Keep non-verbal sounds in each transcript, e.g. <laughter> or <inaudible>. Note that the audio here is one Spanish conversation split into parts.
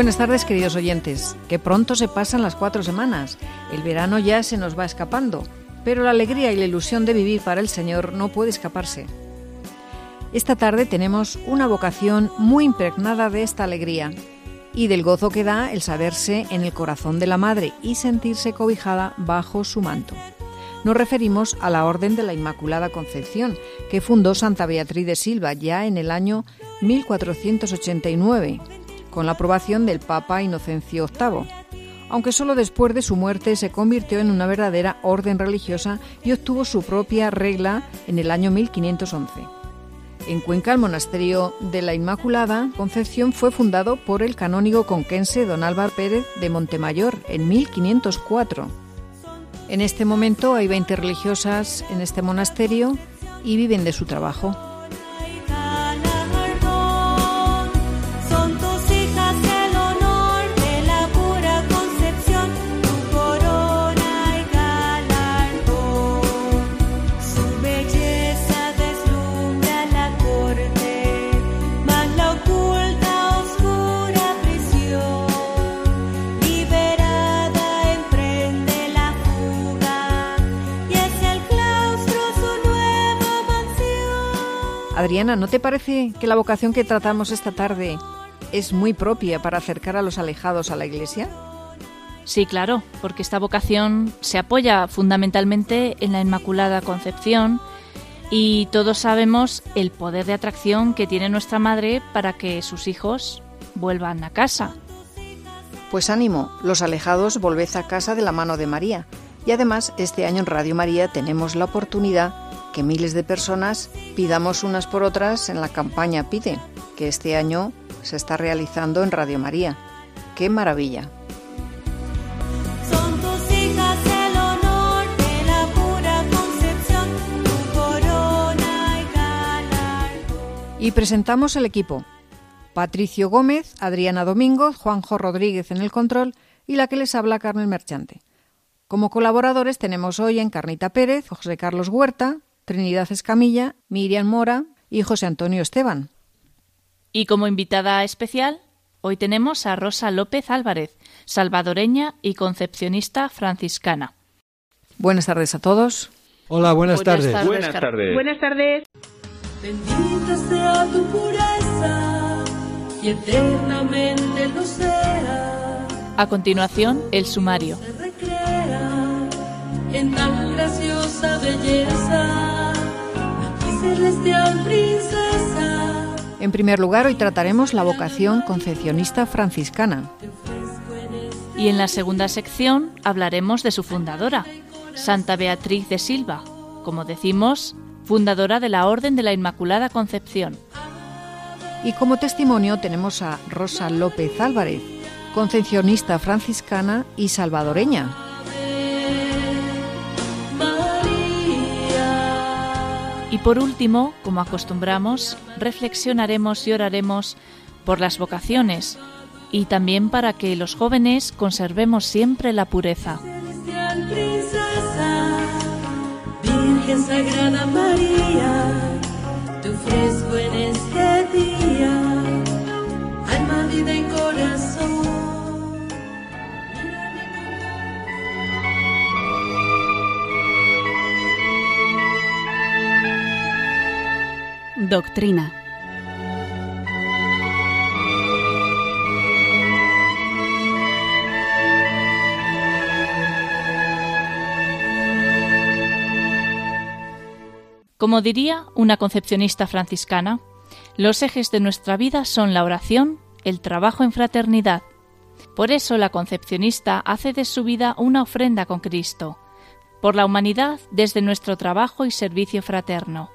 Buenas tardes, queridos oyentes. Que pronto se pasan las cuatro semanas. El verano ya se nos va escapando, pero la alegría y la ilusión de vivir para el Señor no puede escaparse. Esta tarde tenemos una vocación muy impregnada de esta alegría y del gozo que da el saberse en el corazón de la Madre y sentirse cobijada bajo su manto. Nos referimos a la Orden de la Inmaculada Concepción, que fundó Santa Beatriz de Silva ya en el año 1489, con la aprobación del Papa Inocencio VIII, aunque solo después de su muerte se convirtió en una verdadera orden religiosa y obtuvo su propia regla en el año 1511. En Cuenca, el monasterio de la Inmaculada Concepción fue fundado por el canónigo conquense don Álvaro Pérez de Montemayor en 1504. En este momento hay 20 religiosas en este monasterio y viven de su trabajo. Adriana, ¿no te parece que la vocación que tratamos esta tarde es muy propia para acercar a los alejados a la Iglesia? Sí, claro, porque esta vocación se apoya fundamentalmente en la Inmaculada Concepción y todos sabemos el poder de atracción que tiene nuestra Madre para que sus hijos vuelvan a casa. Pues ánimo, los alejados volved a casa de la mano de María. Y además, este año en Radio María tenemos la oportunidad que miles de personas pidamos unas por otras en la campaña Pide, que este año se está realizando en Radio María. ¡Qué maravilla! Y presentamos el equipo. Patricio Gómez, Adriana Domínguez, Juanjo Rodríguez en el control y la que les habla Carmen Merchante. Como colaboradores tenemos hoy a Encarnita Pérez, José Carlos Huerta, Trinidad Escamilla, Miriam Mora y José Antonio Esteban. Y como invitada especial, hoy tenemos a Rosa López Álvarez, salvadoreña y concepcionista franciscana. Buenas tardes a todos. Hola, buenas, tardes. Buenas tardes. Buenas tardes. Bendita sea tu pureza y eternamente lo sea. A continuación, el sumario. Se recrea en tan graciosa belleza, celestial princesa. En primer lugar, hoy trataremos la vocación concepcionista franciscana. Y en la segunda sección hablaremos de su fundadora, Santa Beatriz de Silva, como decimos, fundadora de la Orden de la Inmaculada Concepción. Y como testimonio tenemos a Rosa López Álvarez, concepcionista franciscana y salvadoreña. Por último, como acostumbramos, reflexionaremos y oraremos por las vocaciones y también para que los jóvenes conservemos siempre la pureza. Virgen Sagrada María, en este día, alma, vida y corazón. Doctrina. Como diría una concepcionista franciscana, los ejes de nuestra vida son la oración, el trabajo en fraternidad. Por eso la concepcionista hace de su vida una ofrenda con Cristo, por la humanidad desde nuestro trabajo y servicio fraterno.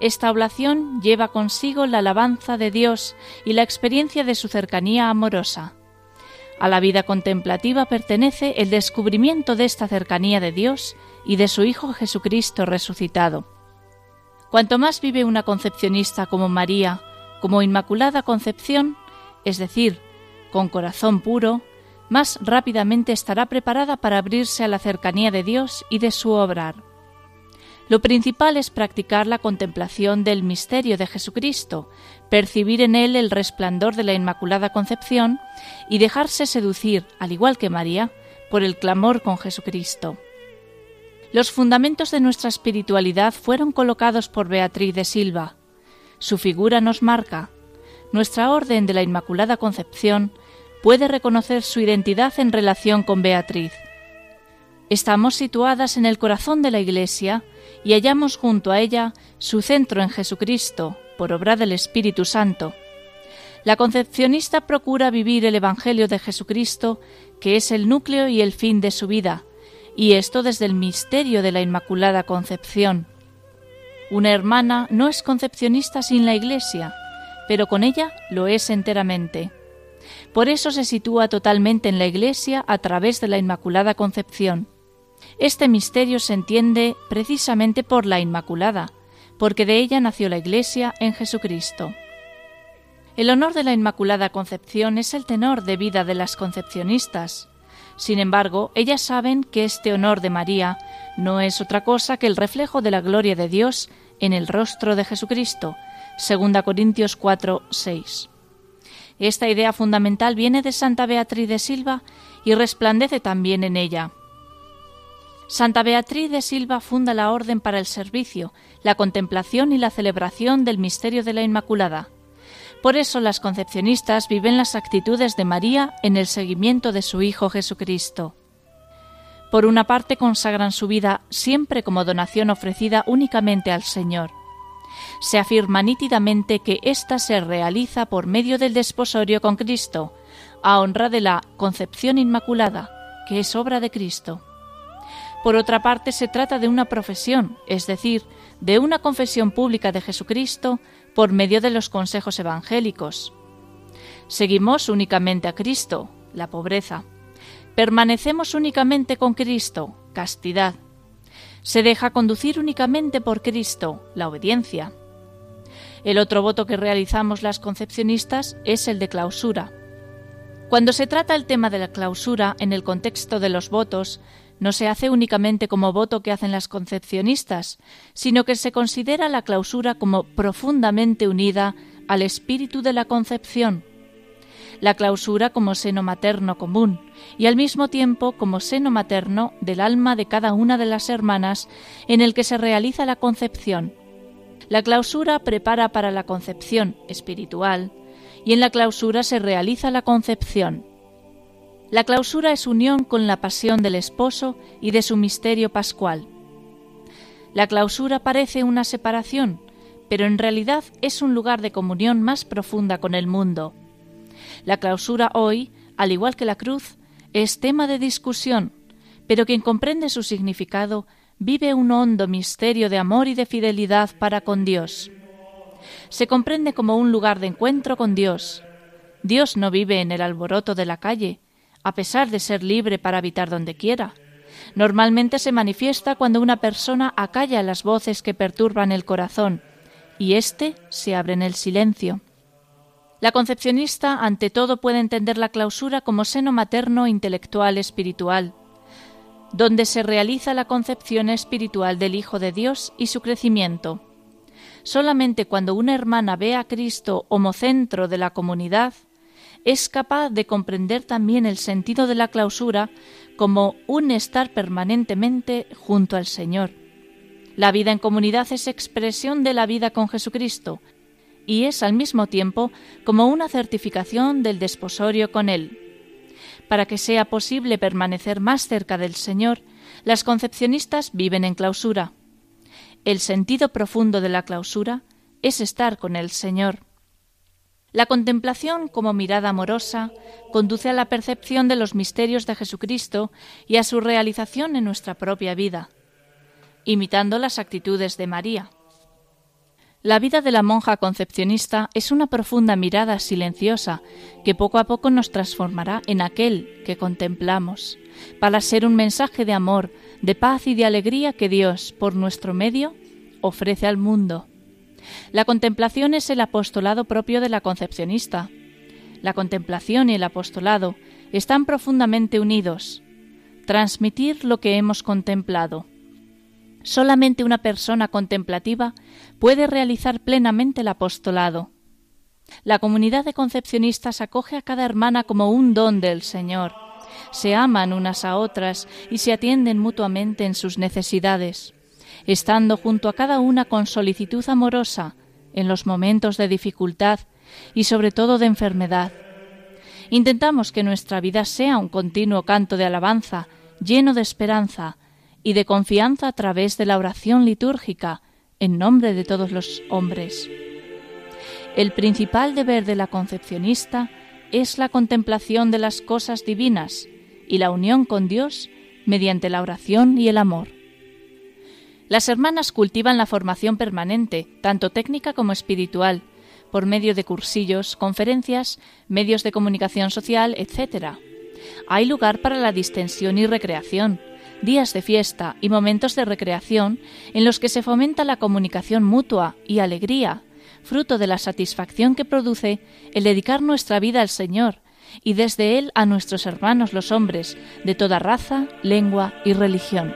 Esta oblación lleva consigo la alabanza de Dios y la experiencia de su cercanía amorosa. A la vida contemplativa pertenece el descubrimiento de esta cercanía de Dios y de su Hijo Jesucristo resucitado. Cuanto más vive una concepcionista como María, como Inmaculada Concepción, es decir, con corazón puro, más rápidamente estará preparada para abrirse a la cercanía de Dios y de su obrar. Lo principal es practicar la contemplación del misterio de Jesucristo, percibir en él el resplandor de la Inmaculada Concepción y dejarse seducir, al igual que María, por el clamor con Jesucristo. Los fundamentos de nuestra espiritualidad fueron colocados por Beatriz de Silva. Su figura nos marca. Nuestra orden de la Inmaculada Concepción puede reconocer su identidad en relación con Beatriz. Estamos situadas en el corazón de la Iglesia y hallamos junto a ella su centro en Jesucristo, por obra del Espíritu Santo. La concepcionista procura vivir el Evangelio de Jesucristo, que es el núcleo y el fin de su vida, y esto desde el misterio de la Inmaculada Concepción. Una hermana no es concepcionista sin la Iglesia, pero con ella lo es enteramente. Por eso se sitúa totalmente en la Iglesia a través de la Inmaculada Concepción. Este misterio se entiende precisamente por la Inmaculada, porque de ella nació la Iglesia en Jesucristo. El honor de la Inmaculada Concepción es el tenor de vida de las concepcionistas. Sin embargo, ellas saben que este honor de María no es otra cosa que el reflejo de la gloria de Dios en el rostro de Jesucristo. 2 Corintios 4, 6. Esta idea fundamental viene de Santa Beatriz de Silva y resplandece también en ella. Santa Beatriz de Silva funda la Orden para el Servicio, la contemplación y la celebración del misterio de la Inmaculada. Por eso las concepcionistas viven las actitudes de María en el seguimiento de su Hijo Jesucristo. Por una parte consagran su vida siempre como donación ofrecida únicamente al Señor se afirma nítidamente que ésta se realiza por medio del desposorio con Cristo, a honra de la concepción inmaculada, que es obra de Cristo. Por otra parte, se trata de una profesión, es decir, de una confesión pública de Jesucristo por medio de los consejos evangélicos. Seguimos únicamente a Cristo, la pobreza. Permanecemos únicamente con Cristo, castidad. Se deja conducir únicamente por Cristo, la obediencia. El otro voto que realizamos las concepcionistas es el de clausura. Cuando se trata el tema de la clausura en el contexto de los votos, no se hace únicamente como voto que hacen las concepcionistas, sino que se considera la clausura como profundamente unida al espíritu de la concepción. La clausura como seno materno común y al mismo tiempo como seno materno del alma de cada una de las hermanas en el que se realiza la concepción la clausura prepara para la concepción espiritual y en la clausura se realiza la concepción. La clausura es unión con la pasión del esposo y de su misterio pascual. La clausura parece una separación, pero en realidad es un lugar de comunión más profunda con el mundo. La clausura hoy, al igual que la cruz, es tema de discusión, pero quien comprende su significado vive un hondo misterio de amor y de fidelidad para con Dios. Se comprende como un lugar de encuentro con Dios. Dios no vive en el alboroto de la calle, a pesar de ser libre para habitar donde quiera. Normalmente se manifiesta cuando una persona acalla las voces que perturban el corazón, y éste se abre en el silencio. La concepcionista ante todo puede entender la clausura como seno materno intelectual espiritual, donde se realiza la concepción espiritual del Hijo de Dios y su crecimiento. Solamente cuando una hermana ve a Cristo homocentro de la comunidad, es capaz de comprender también el sentido de la clausura como un estar permanentemente junto al Señor. La vida en comunidad es expresión de la vida con Jesucristo y es al mismo tiempo como una certificación del desposorio con Él. Para que sea posible permanecer más cerca del Señor, las concepcionistas viven en clausura. El sentido profundo de la clausura es estar con el Señor. La contemplación como mirada amorosa conduce a la percepción de los misterios de Jesucristo y a su realización en nuestra propia vida, imitando las actitudes de María. La vida de la monja concepcionista es una profunda mirada silenciosa que poco a poco nos transformará en aquel que contemplamos, para ser un mensaje de amor, de paz y de alegría que Dios, por nuestro medio, ofrece al mundo. La contemplación es el apostolado propio de la concepcionista. La contemplación y el apostolado están profundamente unidos. Transmitir lo que hemos contemplado. Solamente una persona contemplativa puede realizar plenamente el apostolado. La comunidad de concepcionistas acoge a cada hermana como un don del Señor. Se aman unas a otras y se atienden mutuamente en sus necesidades estando junto a cada una con solicitud amorosa en los momentos de dificultad y sobre todo de enfermedad. Intentamos que nuestra vida sea un continuo canto de alabanza, lleno de esperanza y de confianza a través de la oración litúrgica en nombre de todos los hombres. El principal deber de la concepcionista es la contemplación de las cosas divinas y la unión con Dios mediante la oración y el amor. Las hermanas cultivan la formación permanente, tanto técnica como espiritual, por medio de cursillos, conferencias, medios de comunicación social, etc. Hay lugar para la distensión y recreación, días de fiesta y momentos de recreación en los que se fomenta la comunicación mutua y alegría, fruto de la satisfacción que produce el dedicar nuestra vida al Señor y desde Él a nuestros hermanos los hombres de toda raza, lengua y religión.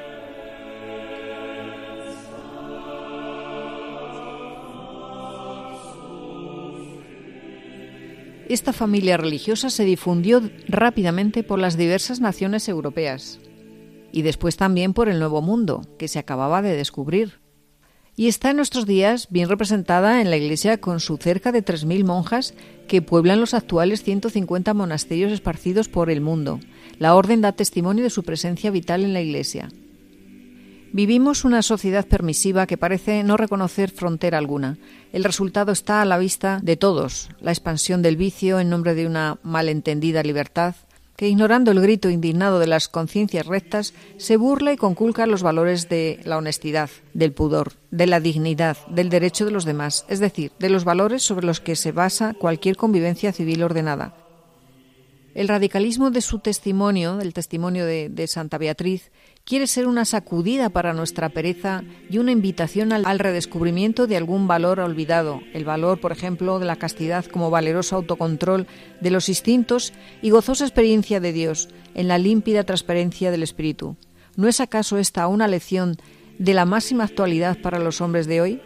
Esta familia religiosa se difundió rápidamente por las diversas naciones europeas y después también por el Nuevo Mundo, que se acababa de descubrir. Y está en nuestros días bien representada en la Iglesia con su cerca de 3.000 monjas que pueblan los actuales 150 monasterios esparcidos por el mundo. La orden da testimonio de su presencia vital en la Iglesia. Vivimos una sociedad permisiva que parece no reconocer frontera alguna. El resultado está a la vista de todos, la expansión del vicio en nombre de una malentendida libertad, que ignorando el grito indignado de las conciencias rectas, se burla y conculca los valores de la honestidad, del pudor, de la dignidad, del derecho de los demás, es decir, de los valores sobre los que se basa cualquier convivencia civil ordenada. El radicalismo de su testimonio, el testimonio de, de Santa Beatriz, quiere ser una sacudida para nuestra pereza y una invitación al, redescubrimiento de algún valor olvidado, el valor, por ejemplo, de la castidad como valeroso autocontrol de los instintos y gozosa experiencia de Dios en la límpida transparencia del Espíritu. ¿No es acaso esta una lección de la máxima actualidad para los hombres de hoy?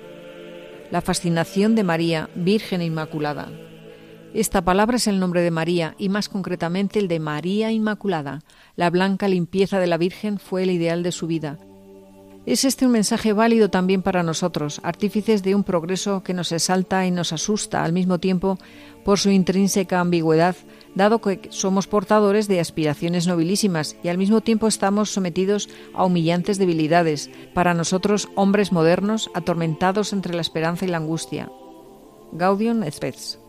La fascinación de María, Virgen Inmaculada. Esta palabra es el nombre de María y más concretamente el de María Inmaculada. La blanca limpieza de la Virgen fue el ideal de su vida. Es este un mensaje válido también para nosotros, artífices de un progreso que nos exalta y nos asusta al mismo tiempo por su intrínseca ambigüedad, dado que somos portadores de aspiraciones nobilísimas y al mismo tiempo estamos sometidos a humillantes debilidades, para nosotros hombres modernos atormentados entre la esperanza y la angustia. Gaudium Spes.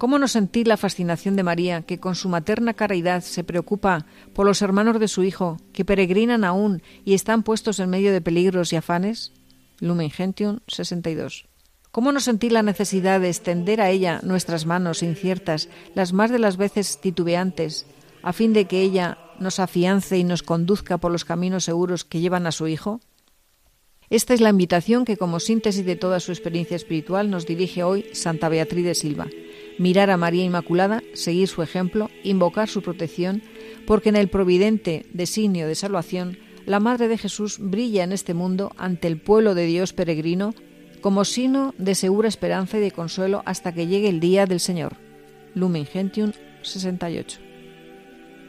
¿Cómo no sentir la fascinación de María, que con su materna caridad se preocupa por los hermanos de su Hijo, que peregrinan aún y están puestos en medio de peligros y afanes? Lumen Gentium 62. ¿Cómo no sentir la necesidad de extender a ella nuestras manos inciertas, las más de las veces titubeantes, a fin de que ella nos afiance y nos conduzca por los caminos seguros que llevan a su Hijo? Esta es la invitación que, como síntesis de toda su experiencia espiritual, nos dirige hoy Santa Beatriz de Silva mirar a María Inmaculada, seguir su ejemplo, invocar su protección, porque en el providente designio de salvación, la Madre de Jesús brilla en este mundo ante el pueblo de Dios peregrino como signo de segura esperanza y de consuelo hasta que llegue el día del Señor. Lumen Gentium 68.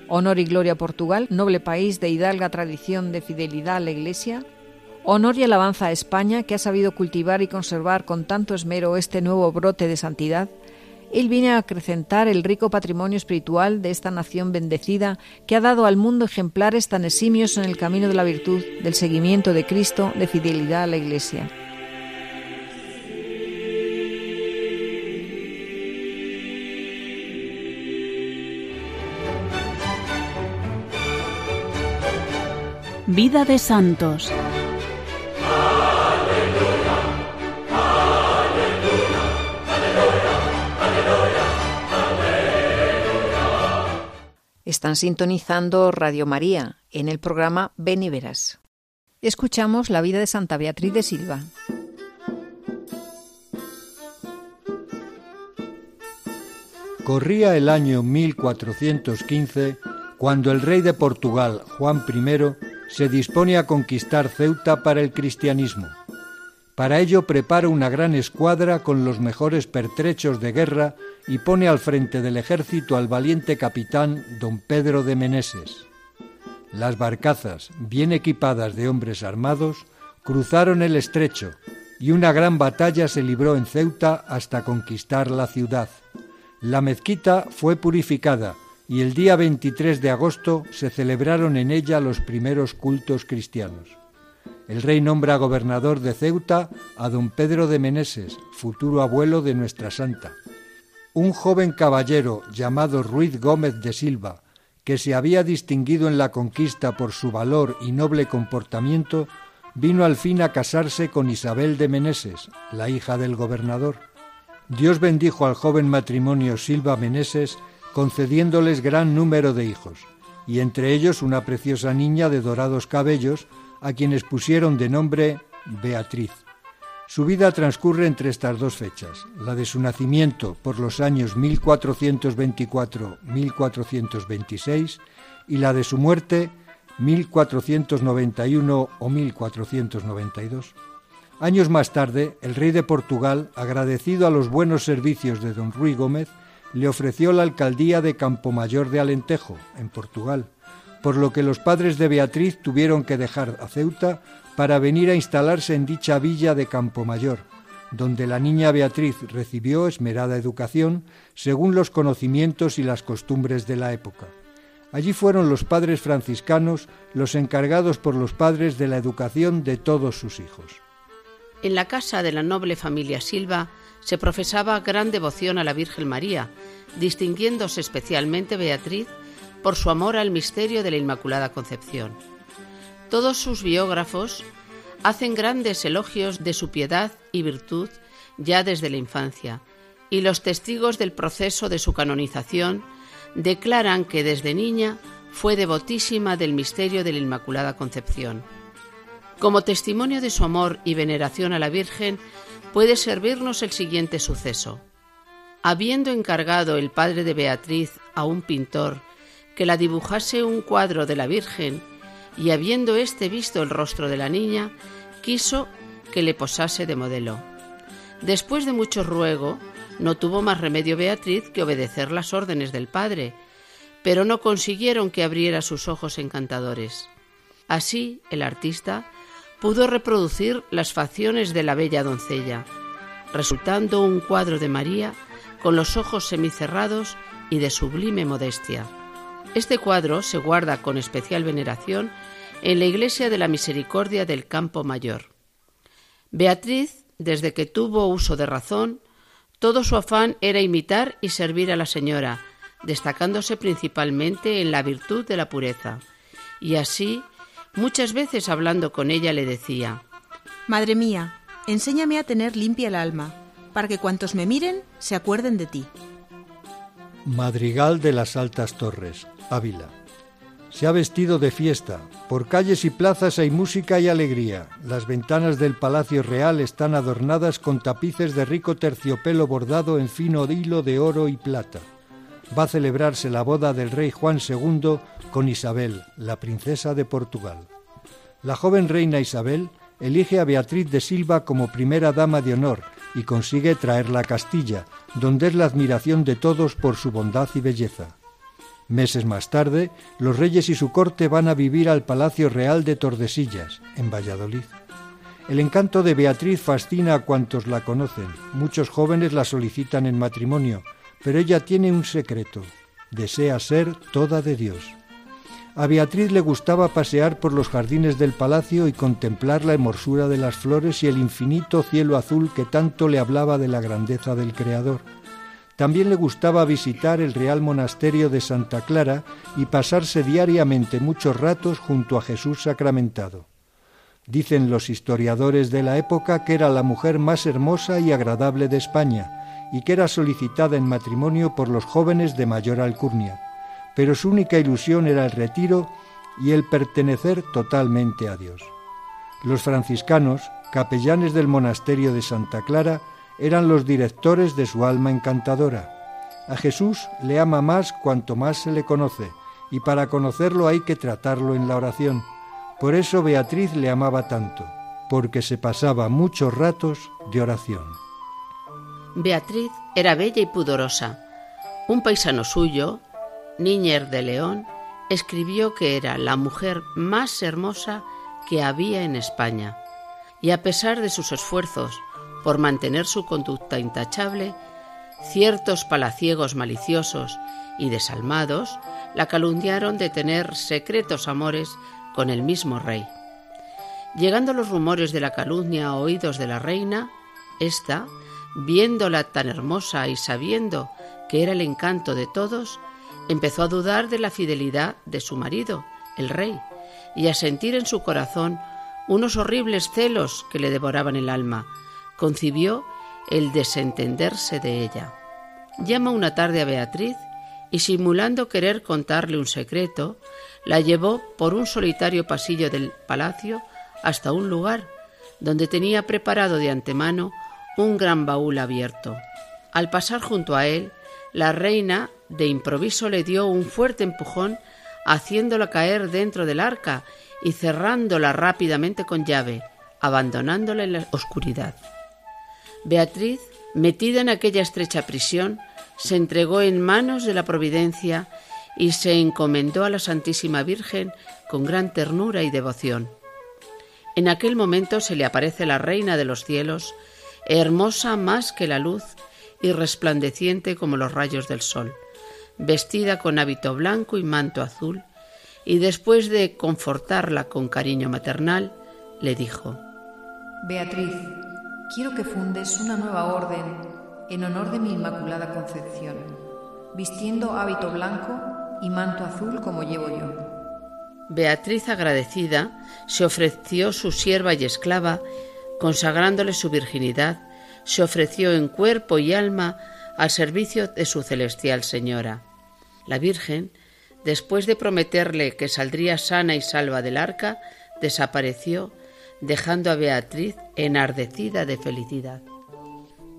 Honor y gloria a Portugal, noble país de hidalga tradición de fidelidad a la Iglesia. Honor y alabanza a España, que ha sabido cultivar y conservar con tanto esmero este nuevo brote de santidad. Él viene a acrecentar el rico patrimonio espiritual de esta nación bendecida que ha dado al mundo ejemplares tan eximios en el camino de la virtud, del seguimiento de Cristo, de fidelidad a la Iglesia. Vida de Santos. Están sintonizando Radio María en el programa Ven y Verás. Escuchamos la vida de Santa Beatriz de Silva. Corría el año 1415 cuando el rey de Portugal, Juan I, se dispone a conquistar Ceuta para el cristianismo. Para ello prepara una gran escuadra con los mejores pertrechos de guerra y pone al frente del ejército al valiente capitán don Pedro de Meneses. Las barcazas, bien equipadas de hombres armados, cruzaron el estrecho y una gran batalla se libró en Ceuta hasta conquistar la ciudad. La mezquita fue purificada y el día 23 de agosto se celebraron en ella los primeros cultos cristianos. El rey nombra gobernador de Ceuta a don Pedro de Meneses, futuro abuelo de nuestra santa. Un joven caballero llamado Ruiz Gómez de Silva, que se había distinguido en la conquista por su valor y noble comportamiento, vino al fin a casarse con Isabel de Meneses, la hija del gobernador. Dios bendijo al joven matrimonio Silva Meneses, concediéndoles gran número de hijos, y entre ellos una preciosa niña de dorados cabellos, a quienes pusieron de nombre Beatriz. Su vida transcurre entre estas dos fechas, la de su nacimiento por los años 1424-1426 y la de su muerte 1491 o 1492. Años más tarde, el rey de Portugal, agradecido a los buenos servicios de don Ruy Gómez, le ofreció la alcaldía de Campomayor de Alentejo, en Portugal, por lo que los padres de Beatriz tuvieron que dejar a Ceuta para venir a instalarse en dicha villa de Campomayor, donde la niña Beatriz recibió esmerada educación según los conocimientos y las costumbres de la época. Allí fueron los padres franciscanos los encargados por los padres de la educación de todos sus hijos. En la casa de la noble familia Silva se profesaba gran devoción a la Virgen María, distinguiéndose especialmente Beatriz por su amor al misterio de la Inmaculada Concepción. Todos sus biógrafos hacen grandes elogios de su piedad y virtud ya desde la infancia, y los testigos del proceso de su canonización declaran que desde niña fue devotísima del misterio de la Inmaculada Concepción. Como testimonio de su amor y veneración a la Virgen, puede servirnos el siguiente suceso. Habiendo encargado el padre de Beatriz a un pintor que la dibujase un cuadro de la Virgen, y habiendo éste visto el rostro de la niña, quiso que le posase de modelo. Después de mucho ruego, no tuvo más remedio Beatriz que obedecer las órdenes del padre, pero no consiguieron que abriera sus ojos encantadores. Así, el artista pudo reproducir las facciones de la bella doncella, resultando un cuadro de María con los ojos semicerrados y de sublime modestia. Este cuadro se guarda con especial veneración en la Iglesia de la Misericordia del Campo Mayor. Beatriz, desde que tuvo uso de razón, todo su afán era imitar y servir a la Señora, destacándose principalmente en la virtud de la pureza. Y así, muchas veces hablando con ella le decía, Madre mía, enséñame a tener limpia el alma, para que cuantos me miren se acuerden de ti. Madrigal de las Altas Torres, Ávila. Se ha vestido de fiesta. Por calles y plazas hay música y alegría. Las ventanas del Palacio Real están adornadas con tapices de rico terciopelo bordado en fino hilo de oro y plata. Va a celebrarse la boda del rey Juan II con Isabel, la princesa de Portugal. La joven reina Isabel elige a Beatriz de Silva como primera dama de honor y consigue traerla a Castilla, donde es la admiración de todos por su bondad y belleza. Meses más tarde, los reyes y su corte van a vivir al Palacio Real de Tordesillas, en Valladolid. El encanto de Beatriz fascina a cuantos la conocen. Muchos jóvenes la solicitan en matrimonio, pero ella tiene un secreto. Desea ser toda de Dios. A Beatriz le gustaba pasear por los jardines del palacio y contemplar la hermosura de las flores y el infinito cielo azul que tanto le hablaba de la grandeza del Creador. También le gustaba visitar el Real Monasterio de Santa Clara y pasarse diariamente muchos ratos junto a Jesús sacramentado. Dicen los historiadores de la época que era la mujer más hermosa y agradable de España y que era solicitada en matrimonio por los jóvenes de mayor alcurnia, pero su única ilusión era el retiro y el pertenecer totalmente a Dios. Los franciscanos, capellanes del monasterio de Santa Clara, eran los directores de su alma encantadora. A Jesús le ama más cuanto más se le conoce, y para conocerlo hay que tratarlo en la oración. Por eso Beatriz le amaba tanto, porque se pasaba muchos ratos de oración. Beatriz era bella y pudorosa. Un paisano suyo, Niñer de León, escribió que era la mujer más hermosa que había en España. Y a pesar de sus esfuerzos por mantener su conducta intachable, ciertos palaciegos maliciosos y desalmados la calumniaron de tener secretos amores con el mismo rey. Llegando los rumores de la calumnia a oídos de la reina, ésta, viéndola tan hermosa y sabiendo que era el encanto de todos, empezó a dudar de la fidelidad de su marido, el rey, y a sentir en su corazón unos horribles celos que le devoraban el alma. Concibió el desentenderse de ella. Llama una tarde a Beatriz y simulando querer contarle un secreto, la llevó por un solitario pasillo del palacio hasta un lugar donde tenía preparado de antemano un gran baúl abierto. Al pasar junto a él, la reina de improviso le dio un fuerte empujón haciéndola caer dentro del arca y cerrándola rápidamente con llave, abandonándola en la oscuridad. Beatriz, metida en aquella estrecha prisión, se entregó en manos de la providencia y se encomendó a la Santísima Virgen con gran ternura y devoción. En aquel momento se le aparece la Reina de los cielos, hermosa más que la luz y resplandeciente como los rayos del sol, vestida con hábito blanco y manto azul, y después de confortarla con cariño maternal, le dijo, Beatriz, quiero que fundes una nueva orden en honor de mi Inmaculada Concepción, vistiendo hábito blanco y manto azul como llevo yo. Beatriz, agradecida, se ofreció su sierva y esclava, consagrándole su virginidad, se ofreció en cuerpo y alma al servicio de su celestial Señora. La Virgen, después de prometerle que saldría sana y salva del arca, desapareció, dejando a Beatriz enardecida de felicidad.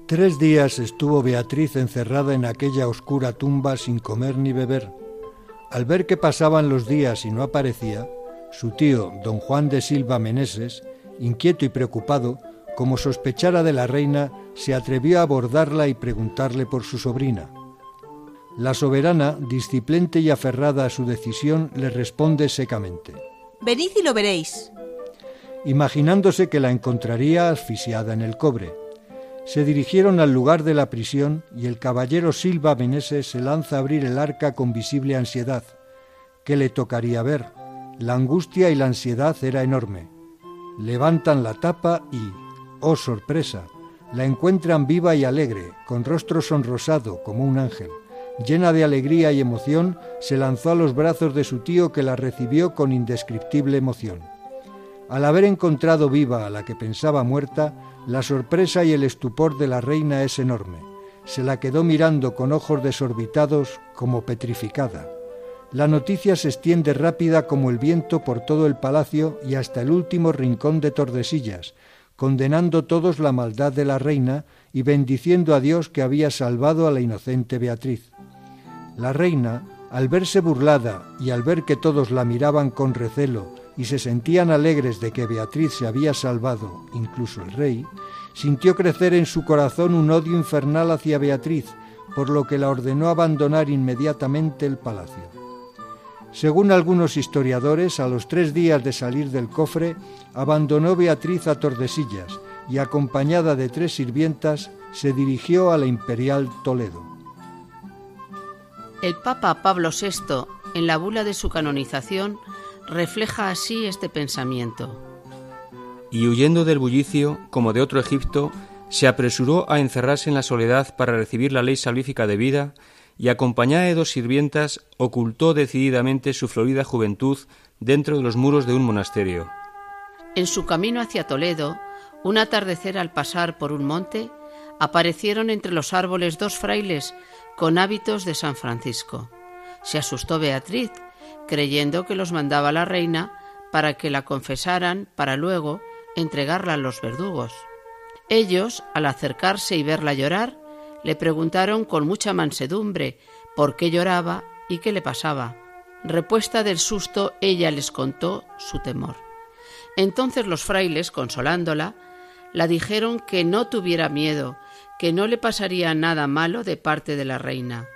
Tres días estuvo Beatriz encerrada en aquella oscura tumba sin comer ni beber. Al ver que pasaban los días y no aparecía, su tío, don Juan de Silva Meneses, inquieto y preocupado, como sospechara de la reina, se atrevió a abordarla y preguntarle por su sobrina. La soberana, disciplente y aferrada a su decisión, le responde secamente. Venid y lo veréis. Imaginándose que la encontraría asfixiada en el cobre. Se dirigieron al lugar de la prisión y el caballero Silva Meneses se lanza a abrir el arca con visible ansiedad. ¿Qué le tocaría ver? La angustia y la ansiedad era enorme. Levantan la tapa y, oh sorpresa, la encuentran viva y alegre, con rostro sonrosado como un ángel. Llena de alegría y emoción, se lanzó a los brazos de su tío que la recibió con indescriptible emoción. Al haber encontrado viva a la que pensaba muerta, la sorpresa y el estupor de la reina es enorme. Se la quedó mirando con ojos desorbitados como petrificada. La noticia se extiende rápida como el viento por todo el palacio y hasta el último rincón de Tordesillas, condenando todos la maldad de la reina y bendiciendo a Dios que había salvado a la inocente Beatriz. La reina, al verse burlada y al ver que todos la miraban con recelo y se sentían alegres de que Beatriz se había salvado, incluso el rey, sintió crecer en su corazón un odio infernal hacia Beatriz, por lo que la ordenó abandonar inmediatamente el palacio. Según algunos historiadores, a los tres días de salir del cofre, abandonó Beatriz a Tordesillas y, acompañada de tres sirvientas, se dirigió a la imperial Toledo. El Papa Pablo VI, en la bula de su canonización, refleja así este pensamiento. Y huyendo del bullicio, como de otro Egipto, se apresuró a encerrarse en la soledad para recibir la ley salvífica de vida y acompañada de dos sirvientas ocultó decididamente su florida juventud dentro de los muros de un monasterio. En su camino hacia Toledo, un atardecer al pasar por un monte, aparecieron entre los árboles dos frailes con hábitos de San Francisco. Se asustó Beatriz, creyendo que los mandaba la reina para que la confesaran para luego entregarla a los verdugos. Ellos, al acercarse y verla llorar, le preguntaron con mucha mansedumbre por qué lloraba y qué le pasaba. Repuesta del susto, ella les contó su temor. Entonces los frailes, consolándola, la dijeron que no tuviera miedo, que no le pasaría nada malo de parte de la reina,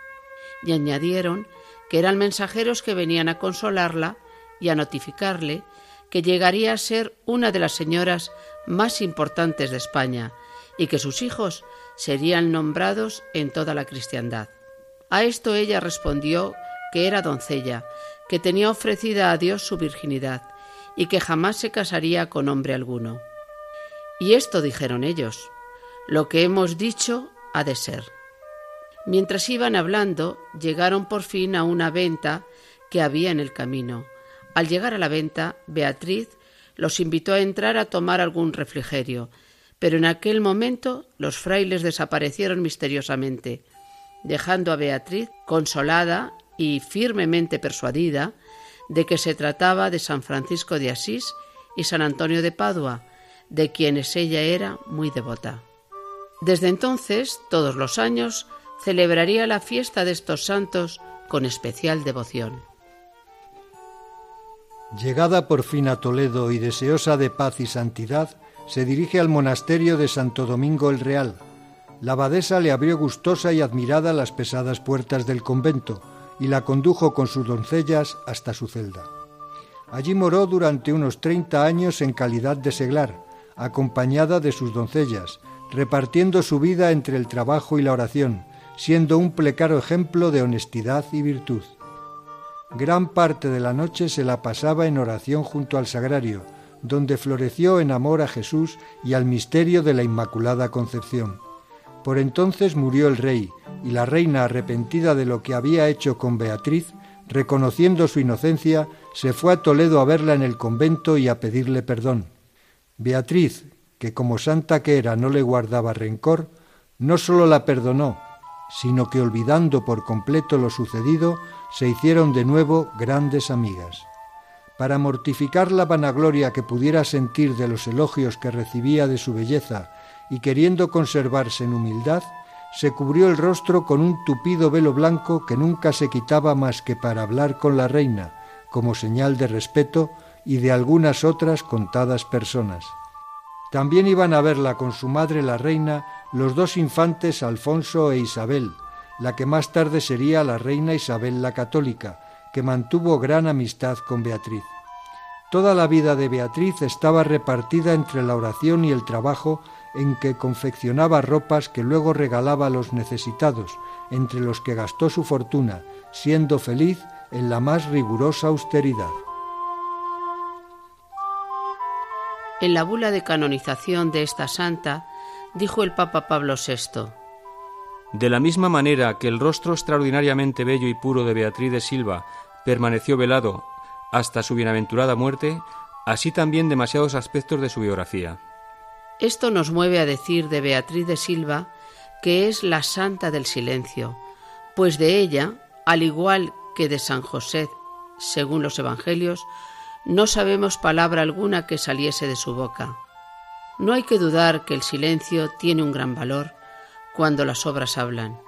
y añadieron que eran mensajeros que venían a consolarla y a notificarle que llegaría a ser una de las señoras más importantes de España y que sus hijos serían nombrados en toda la cristiandad. A esto ella respondió que era doncella, que tenía ofrecida a Dios su virginidad y que jamás se casaría con hombre alguno. Y esto dijeron ellos, lo que hemos dicho ha de ser. Mientras iban hablando, llegaron por fin a una venta que había en el camino. Al llegar a la venta, Beatriz los invitó a entrar a tomar algún refrigerio, pero en aquel momento los frailes desaparecieron misteriosamente, dejando a Beatriz consolada y firmemente persuadida de que se trataba de San Francisco de Asís y San Antonio de Padua, de quienes ella era muy devota. Desde entonces, todos los años, celebraría la fiesta de estos santos con especial devoción. Llegada por fin a Toledo y deseosa de paz y santidad, se dirige al monasterio de Santo Domingo el Real. La abadesa le abrió gustosa y admirada las pesadas puertas del convento y la condujo con sus doncellas hasta su celda. Allí moró durante unos treinta años en calidad de seglar, acompañada de sus doncellas, repartiendo su vida entre el trabajo y la oración, siendo un plecaro ejemplo de honestidad y virtud. Gran parte de la noche se la pasaba en oración junto al sagrario, donde floreció en amor a Jesús y al misterio de la Inmaculada Concepción. Por entonces murió el rey, y la reina, arrepentida de lo que había hecho con Beatriz, reconociendo su inocencia, se fue a Toledo a verla en el convento y a pedirle perdón. Beatriz, que como santa que era no le guardaba rencor, no sólo la perdonó, sino que olvidando por completo lo sucedido, se hicieron de nuevo grandes amigas. Para mortificar la vanagloria que pudiera sentir de los elogios que recibía de su belleza y queriendo conservarse en humildad, se cubrió el rostro con un tupido velo blanco que nunca se quitaba más que para hablar con la reina, como señal de respeto y de algunas otras contadas personas. También iban a verla con su madre la reina los dos infantes Alfonso e Isabel, la que más tarde sería la reina Isabel la católica, que mantuvo gran amistad con Beatriz. Toda la vida de Beatriz estaba repartida entre la oración y el trabajo en que confeccionaba ropas que luego regalaba a los necesitados, entre los que gastó su fortuna, siendo feliz en la más rigurosa austeridad. En la bula de canonización de esta santa, dijo el Papa Pablo VI, De la misma manera que el rostro extraordinariamente bello y puro de Beatriz de Silva permaneció velado hasta su bienaventurada muerte, así también demasiados aspectos de su biografía. Esto nos mueve a decir de Beatriz de Silva que es la santa del silencio, pues de ella, al igual que de San José, según los Evangelios, no sabemos palabra alguna que saliese de su boca. No hay que dudar que el silencio tiene un gran valor cuando las obras hablan.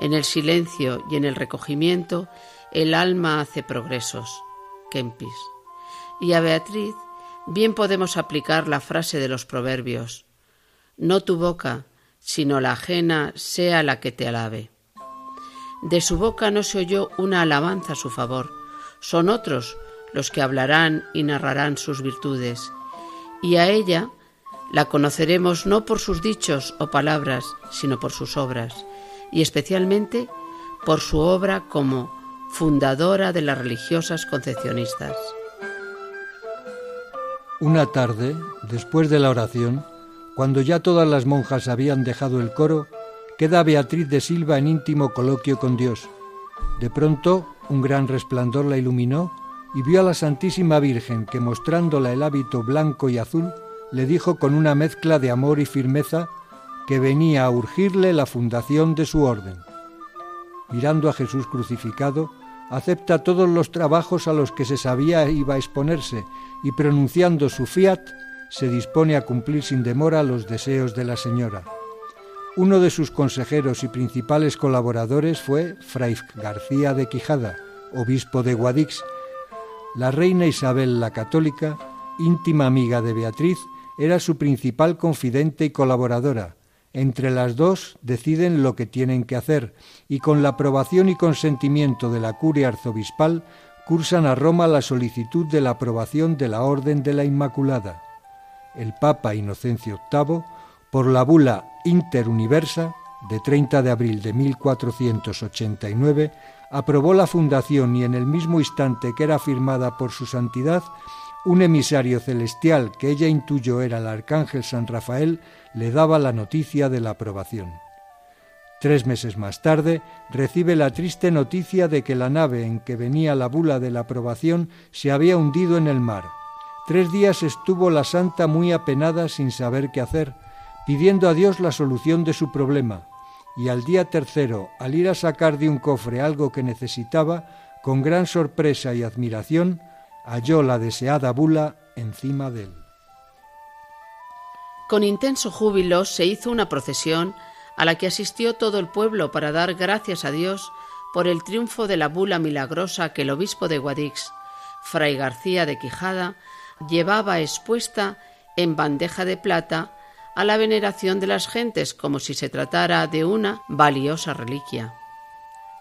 En el silencio y en el recogimiento el alma hace progresos. Kempis. Y a Beatriz bien podemos aplicar la frase de los proverbios. No tu boca, sino la ajena sea la que te alabe. De su boca no se oyó una alabanza a su favor, Son otros los que hablarán y narrarán sus virtudes. Y a ella la conoceremos no por sus dichos o palabras, sino por sus obras, y especialmente por su obra como fundadora de las religiosas concepcionistas. Una tarde, después de la oración, cuando ya todas las monjas habían dejado el coro, queda Beatriz de Silva en íntimo coloquio con Dios. De pronto, un gran resplandor la iluminó y vio a la Santísima Virgen que, mostrándola el hábito blanco y azul, le dijo con una mezcla de amor y firmeza que venía a urgirle la fundación de su orden. Mirando a Jesús crucificado, acepta todos los trabajos a los que se sabía iba a exponerse y pronunciando su fiat, se dispone a cumplir sin demora los deseos de la señora. Uno de sus consejeros y principales colaboradores fue Fray García de Quijada, obispo de Guadix. La reina Isabel la Católica, íntima amiga de Beatriz, era su principal confidente y colaboradora. Entre las dos deciden lo que tienen que hacer y con la aprobación y consentimiento de la curia arzobispal cursan a Roma la solicitud de la aprobación de la Orden de la Inmaculada. El Papa Inocencio VIII, por la bula Interuniversa de 30 de abril de 1489, aprobó la fundación y en el mismo instante que era firmada por su santidad, un emisario celestial que ella intuyó era el arcángel San Rafael le daba la noticia de la aprobación. Tres meses más tarde recibe la triste noticia de que la nave en que venía la bula de la aprobación se había hundido en el mar. Tres días estuvo la santa muy apenada sin saber qué hacer, pidiendo a Dios la solución de su problema, y al día tercero, al ir a sacar de un cofre algo que necesitaba, con gran sorpresa y admiración, halló la deseada bula encima de él. Con intenso júbilo se hizo una procesión a la que asistió todo el pueblo para dar gracias a Dios por el triunfo de la bula milagrosa que el obispo de Guadix, Fray García de Quijada, llevaba expuesta en bandeja de plata a la veneración de las gentes como si se tratara de una valiosa reliquia.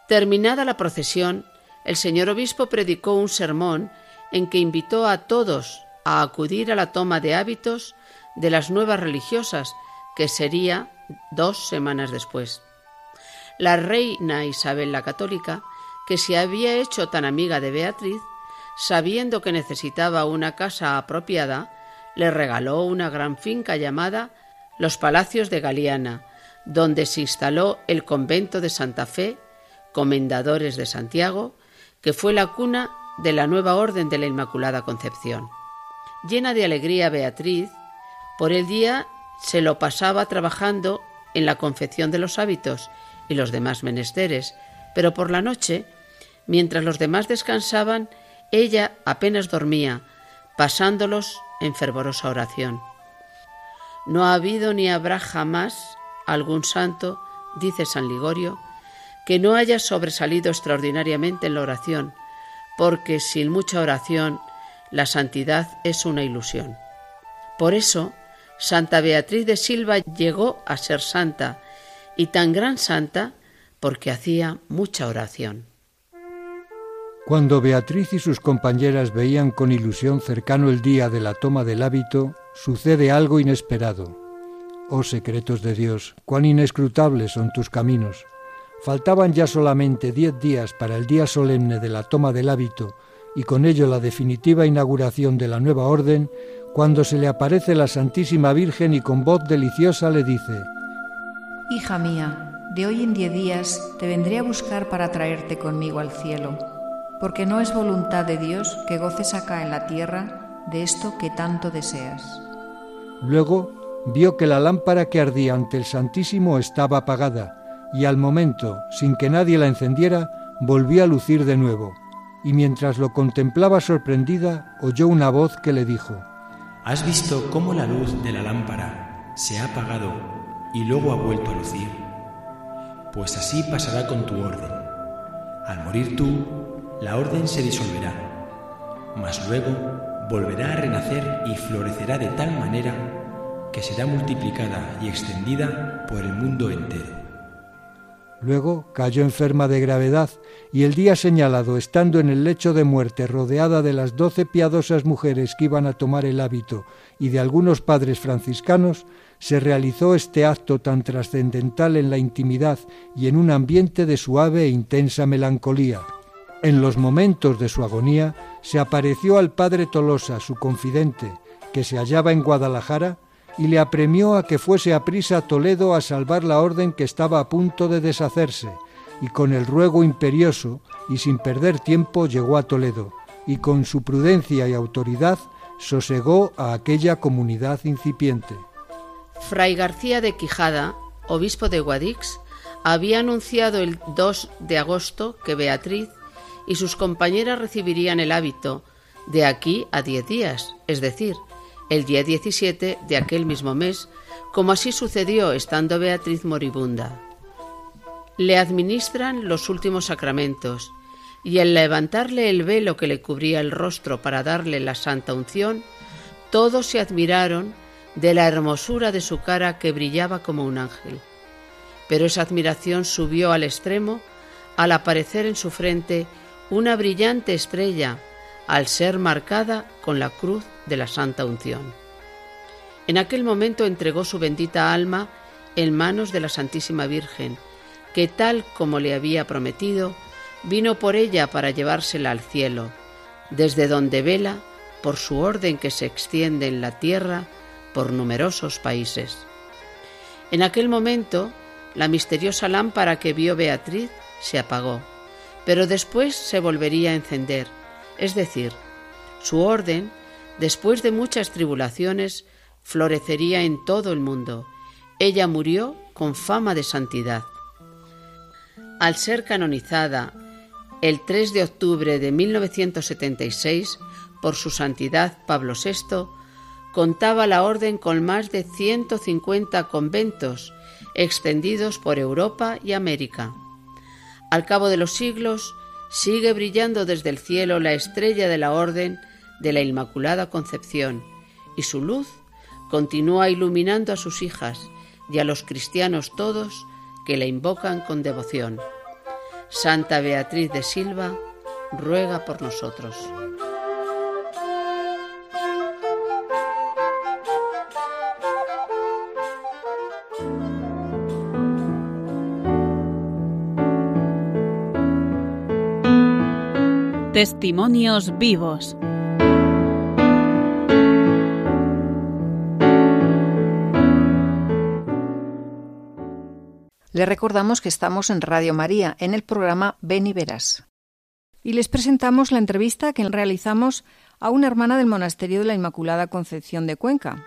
Terminada la procesión, el señor obispo predicó un sermón en que invitó a todos a acudir a la toma de hábitos de las nuevas religiosas, que sería dos semanas después. La reina Isabel la Católica, que se había hecho tan amiga de Beatriz, sabiendo que necesitaba una casa apropiada, le regaló una gran finca llamada Los Palacios de Galiana, donde se instaló el convento de Santa Fe, Comendadores de Santiago, que fue la cuna de la nueva orden de la Inmaculada Concepción. Llena de alegría Beatriz, por el día se lo pasaba trabajando en la confección de los hábitos y los demás menesteres, pero por la noche, mientras los demás descansaban, ella apenas dormía, pasándolos en fervorosa oración. No ha habido ni habrá jamás algún santo, dice San Ligorio, que no haya sobresalido extraordinariamente en la oración, porque sin mucha oración la santidad es una ilusión. Por eso, Santa Beatriz de Silva llegó a ser santa, y tan gran santa porque hacía mucha oración. Cuando Beatriz y sus compañeras veían con ilusión cercano el día de la toma del hábito, sucede algo inesperado. Oh secretos de Dios, cuán inescrutables son tus caminos. Faltaban ya solamente diez días para el día solemne de la toma del hábito y con ello la definitiva inauguración de la nueva orden, cuando se le aparece la Santísima Virgen y con voz deliciosa le dice, Hija mía, de hoy en diez días te vendré a buscar para traerte conmigo al cielo, porque no es voluntad de Dios que goces acá en la tierra de esto que tanto deseas. Luego vio que la lámpara que ardía ante el Santísimo estaba apagada, y al momento, sin que nadie la encendiera, volvió a lucir de nuevo, y mientras lo contemplaba sorprendida, oyó una voz que le dijo, ¿Has visto cómo la luz de la lámpara se ha apagado y luego ha vuelto a lucir? Pues así pasará con tu orden. Al morir tú, la orden se disolverá, mas luego volverá a renacer y florecerá de tal manera que será multiplicada y extendida por el mundo entero. Luego cayó enferma de gravedad y el día señalado, estando en el lecho de muerte rodeada de las doce piadosas mujeres que iban a tomar el hábito y de algunos padres franciscanos, se realizó este acto tan trascendental en la intimidad y en un ambiente de suave e intensa melancolía. En los momentos de su agonía se apareció al padre Tolosa, su confidente, que se hallaba en Guadalajara, y le apremió a que fuese a prisa a Toledo a salvar la orden que estaba a punto de deshacerse, y con el ruego imperioso y sin perder tiempo llegó a Toledo, y con su prudencia y autoridad sosegó a aquella comunidad incipiente. Fray García de Quijada, obispo de Guadix, había anunciado el 2 de agosto que Beatriz y sus compañeras recibirían el hábito de aquí a diez días, es decir, el día 17 de aquel mismo mes, como así sucedió estando Beatriz moribunda. Le administran los últimos sacramentos y al levantarle el velo que le cubría el rostro para darle la santa unción, todos se admiraron de la hermosura de su cara que brillaba como un ángel. Pero esa admiración subió al extremo al aparecer en su frente una brillante estrella al ser marcada con la cruz de la Santa Unción. En aquel momento entregó su bendita alma en manos de la Santísima Virgen, que tal como le había prometido, vino por ella para llevársela al cielo, desde donde vela por su orden que se extiende en la tierra por numerosos países. En aquel momento, la misteriosa lámpara que vio Beatriz se apagó, pero después se volvería a encender, es decir, su orden, después de muchas tribulaciones, florecería en todo el mundo. Ella murió con fama de santidad. Al ser canonizada el 3 de octubre de 1976 por su santidad Pablo VI, contaba la orden con más de 150 conventos extendidos por Europa y América. Al cabo de los siglos, sigue brillando desde el cielo la estrella de la Orden de la Inmaculada Concepción, y su luz continúa iluminando a sus hijas y a los cristianos todos que la invocan con devoción. Santa Beatriz de Silva, ruega por nosotros. Testimonios vivos. Le recordamos que estamos en Radio María, en el programa Ven y Verás. Y les presentamos la entrevista que realizamos a una hermana del Monasterio de la Inmaculada Concepción de Cuenca.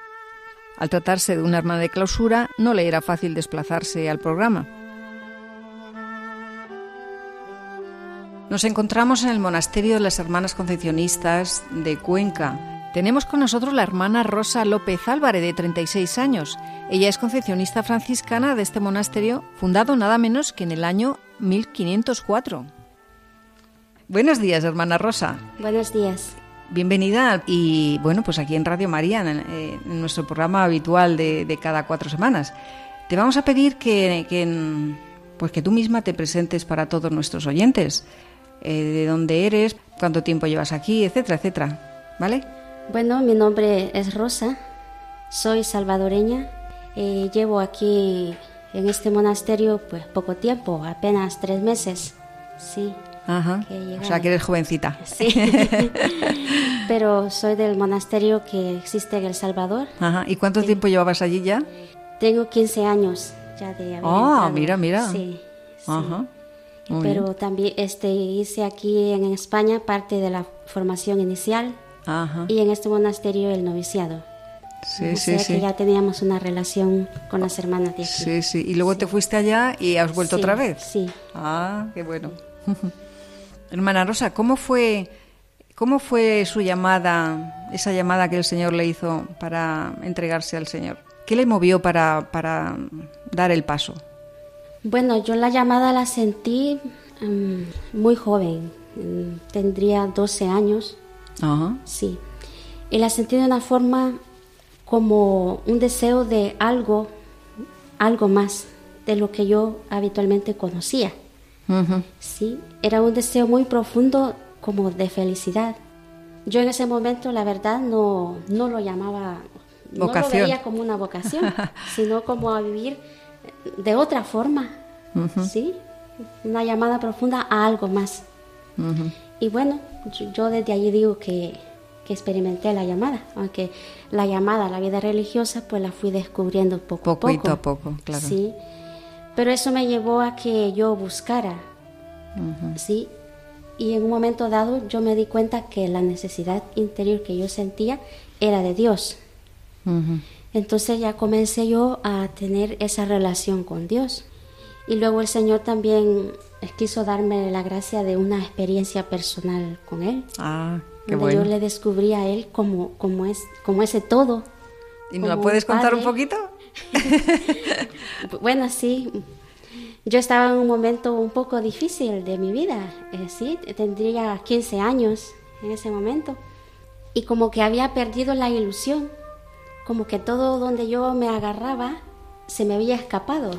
Al tratarse de una hermana de clausura, no le era fácil desplazarse al programa. Nos encontramos en el Monasterio de las Hermanas Concepcionistas de Cuenca. Tenemos con nosotros la hermana Rosa López Álvarez, de 36 años. Ella es concepcionista franciscana de este monasterio, fundado nada menos que en el año 1504. Buenos días, hermana Rosa. Buenos días. Bienvenida y bueno, pues aquí en Radio María, en, en nuestro programa habitual de, de, cada cuatro semanas. Te vamos a pedir que, que, pues que tú misma te presentes para todos nuestros oyentes. Eh, de dónde eres, cuánto tiempo llevas aquí, etcétera, etcétera. ¿Vale? Bueno, mi nombre es Rosa, soy salvadoreña, eh, llevo aquí en este monasterio pues poco tiempo, apenas tres meses, sí. Ajá. O sea, que eres jovencita. Sí. <laughs> Pero soy del monasterio que existe en El Salvador. Ajá. ¿Y cuánto sí. tiempo llevabas allí ya? Tengo 15 años ya de haber Ah, entrado. mira, mira. Sí. sí. Muy Pero bien. también este, hice aquí en España parte de la formación inicial Ajá. y en este monasterio el noviciado. Sí, o sí, sea sí. que ya teníamos una relación con las hermanas de aquí. Sí, sí. Y luego te fuiste allá y has vuelto Sí, otra vez. Sí. Ah, qué bueno. <laughs> Hermana Rosa, ¿cómo fue, ¿cómo fue su llamada, esa llamada que el Señor le hizo para entregarse al Señor? ¿Qué le movió para, para dar el paso? Bueno, yo la llamada la sentí mm, muy joven, mm, tendría 12 años, Ajá. sí. Y la sentí de una forma como un deseo de algo, algo más, de lo que yo habitualmente conocía. Sí, era un deseo muy profundo como de felicidad. Yo en ese momento, la verdad, no, no lo llamaba, no lo veía como una vocación, <laughs> sino como a vivir de otra forma, ¿sí? Una llamada profunda a algo más. Y bueno, yo, desde allí digo que, que experimenté la llamada, aunque la llamada a la vida religiosa pues la fui descubriendo poco a Poquito poco. a poco, claro. Sí, pero eso me llevó a que yo buscara, ¿sí? Y en un momento dado yo me di cuenta que la necesidad interior que yo sentía era de Dios. Entonces ya comencé yo a tener esa relación con Dios. Y luego el Señor también quiso darme la gracia de una experiencia personal con Él. Ah, qué donde bueno. yo le descubrí a Él como, como, es, como ese todo. ¿Y nos la puedes un contar un poquito? <laughs> Bueno, sí. Yo estaba en un momento un poco difícil de mi vida. eh, sí, tendría 15 años en ese momento. Y como que había perdido la ilusión. Como que todo donde yo me agarraba se me había escapado.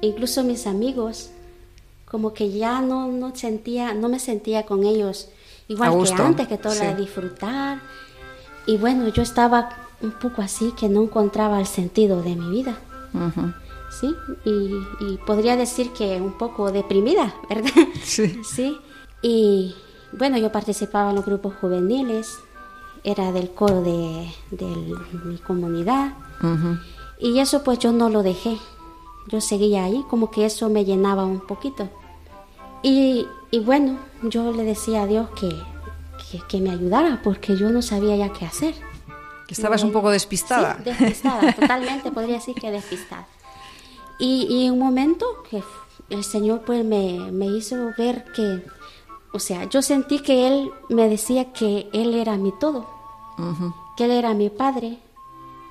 Incluso mis amigos, como que ya no, no sentía, no me sentía con ellos igual A que antes, que todo sí. era disfrutar. Y bueno, yo estaba un poco así que no encontraba el sentido de mi vida. Sí, y, y podría decir que un poco deprimida, ¿verdad? Sí. <laughs> Sí, y bueno, yo participaba en los grupos juveniles, era del coro de, de mi comunidad, Ujú. y eso pues yo no lo dejé, yo seguía ahí, como que eso me llenaba un poquito. Y, y bueno, yo le decía a Dios que, que, que me ayudara, porque yo no sabía ya qué hacer. Que estabas un poco despistada. Sí, despistada, <laughs> totalmente podría decir que despistada. Y, y un momento que el Señor pues me, me hizo ver que, o sea, yo sentí que Él me decía que Él era mi todo, Ujú. que Él era mi Padre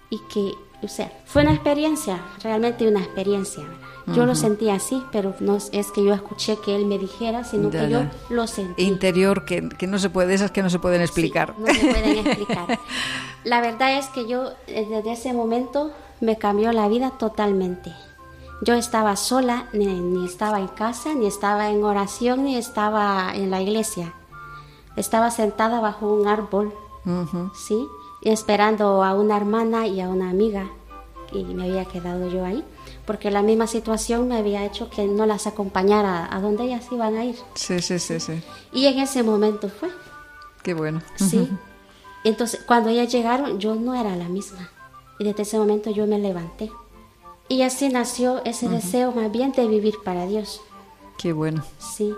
y que, o sea, fue una experiencia, realmente una experiencia. ¿verdad? Yo lo sentí así, pero no es que yo escuché que Él me dijera, sino Ya, que yo ya. lo sentí. Interior que, que no se puede, esas que no se pueden explicar. Sí, no se pueden <laughs> explicar. La verdad es que yo eh, desde ese momento me cambió la vida totalmente. Yo estaba sola, ni, ni estaba en casa, ni estaba en oración, ni estaba en la iglesia. Estaba sentada bajo un árbol, ¿sí? Y esperando a una hermana y a una amiga. Y me había quedado yo ahí, porque la misma situación me había hecho que no las acompañara a donde ellas iban a ir. Sí, sí, sí, sí. Y en ese momento fue. Qué bueno. Sí. Entonces, cuando ellas llegaron, yo no era la misma. Y desde ese momento yo me levanté. Y así nació ese deseo más bien de vivir para Dios. Qué bueno. Sí.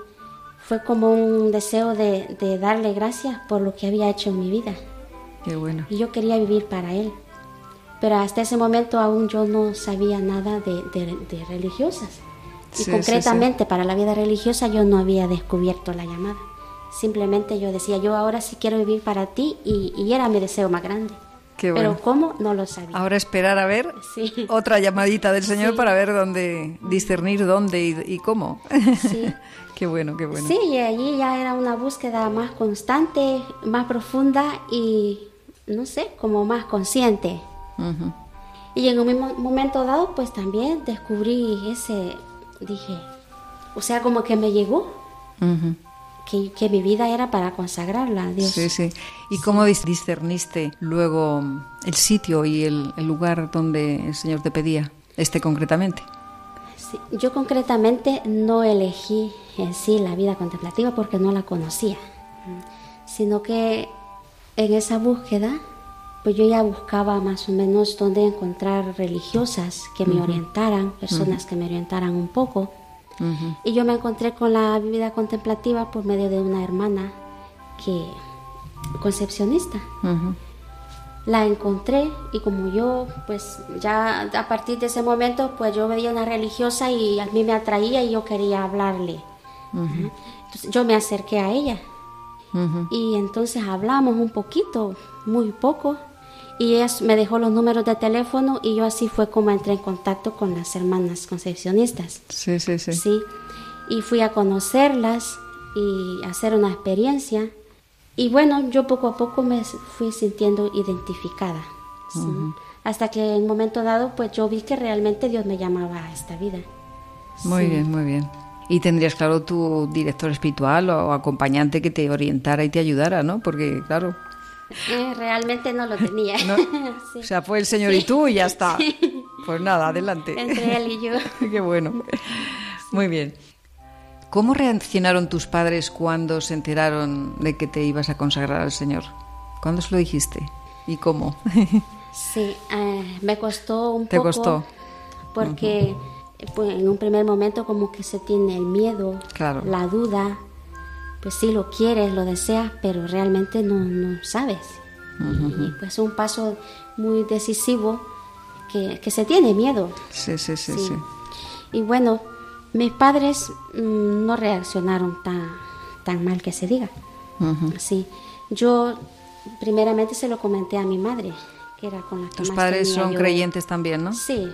Fue como un deseo de, de darle gracias por lo que había hecho en mi vida. Qué bueno. Y yo quería vivir para Él. Pero hasta ese momento aún yo no sabía nada de, de- de religiosas. Y Sí, sí, concretamente para la vida religiosa yo no había descubierto la llamada. Simplemente yo decía, yo ahora sí quiero vivir para ti y, y era mi deseo más grande. Qué Pero cómo, no lo sabía. Ahora esperar a ver Sí. <laughs> otra llamadita del Señor Sí. para ver dónde, discernir dónde y, y cómo. Sí. <laughs> qué bueno, qué bueno. Sí, y allí ya era una búsqueda más constante, más profunda y, no sé, como más consciente. Ujú. Y en un momento dado, pues también descubrí ese, dije, o sea, como que me llegó Ujú. Que, que mi vida era para consagrarla a Dios. Sí, sí. ¿Y cómo dis- discerniste luego el sitio y el, el lugar donde el Señor te pedía, este concretamente? Sí, Yo concretamente no elegí en sí la vida contemplativa porque no la conocía, sino que en esa búsqueda, pues yo ya buscaba más o menos dónde encontrar religiosas que me orientaran, personas que me orientaran un poco. Y yo me encontré con la vida contemplativa por medio de una hermana que concepcionista. La encontré y como yo, pues ya a partir de ese momento, pues yo veía una religiosa y a mí me atraía y yo quería hablarle. Entonces yo me acerqué a ella. Y entonces hablamos un poquito, muy poco, y ella me dejó los números de teléfono y yo así fue como entré en contacto con las hermanas concepcionistas. Sí, sí, sí. Sí. Y fui a conocerlas y hacer una experiencia. Y bueno, yo poco a poco me fui sintiendo identificada. Sí. Hasta que en un momento dado, pues yo vi que realmente Dios me llamaba a esta vida. Muy Sí. bien, muy bien. Y tendrías, claro, tu director espiritual o acompañante que te orientara y te ayudara, ¿no? Porque, claro, Eh, realmente no lo tenía. No. <laughs> Sí. o sea, fue el Señor y tú y ya está. Sí. Pues nada, adelante. Entre él y yo. <laughs> Qué bueno. Muy bien. ¿Cómo reaccionaron tus padres cuando se enteraron de que te ibas a consagrar al Señor? ¿Cuándo se lo dijiste? ¿Y cómo? <laughs> Sí, eh, me costó un ¿Te poco. costó? Porque pues, en un primer momento como que se tiene el miedo, Claro. la duda. Pues sí lo quieres, lo deseas, pero realmente no, no sabes. Y pues un paso muy decisivo que, que se tiene miedo. Sí, sí, sí, Sí. sí. Y bueno, mis padres mm, no reaccionaron tan, tan mal que se diga. Sí, yo primeramente se lo comenté a mi madre, que era con la que Tus más padres son yo- creyentes también, ¿no? Sí,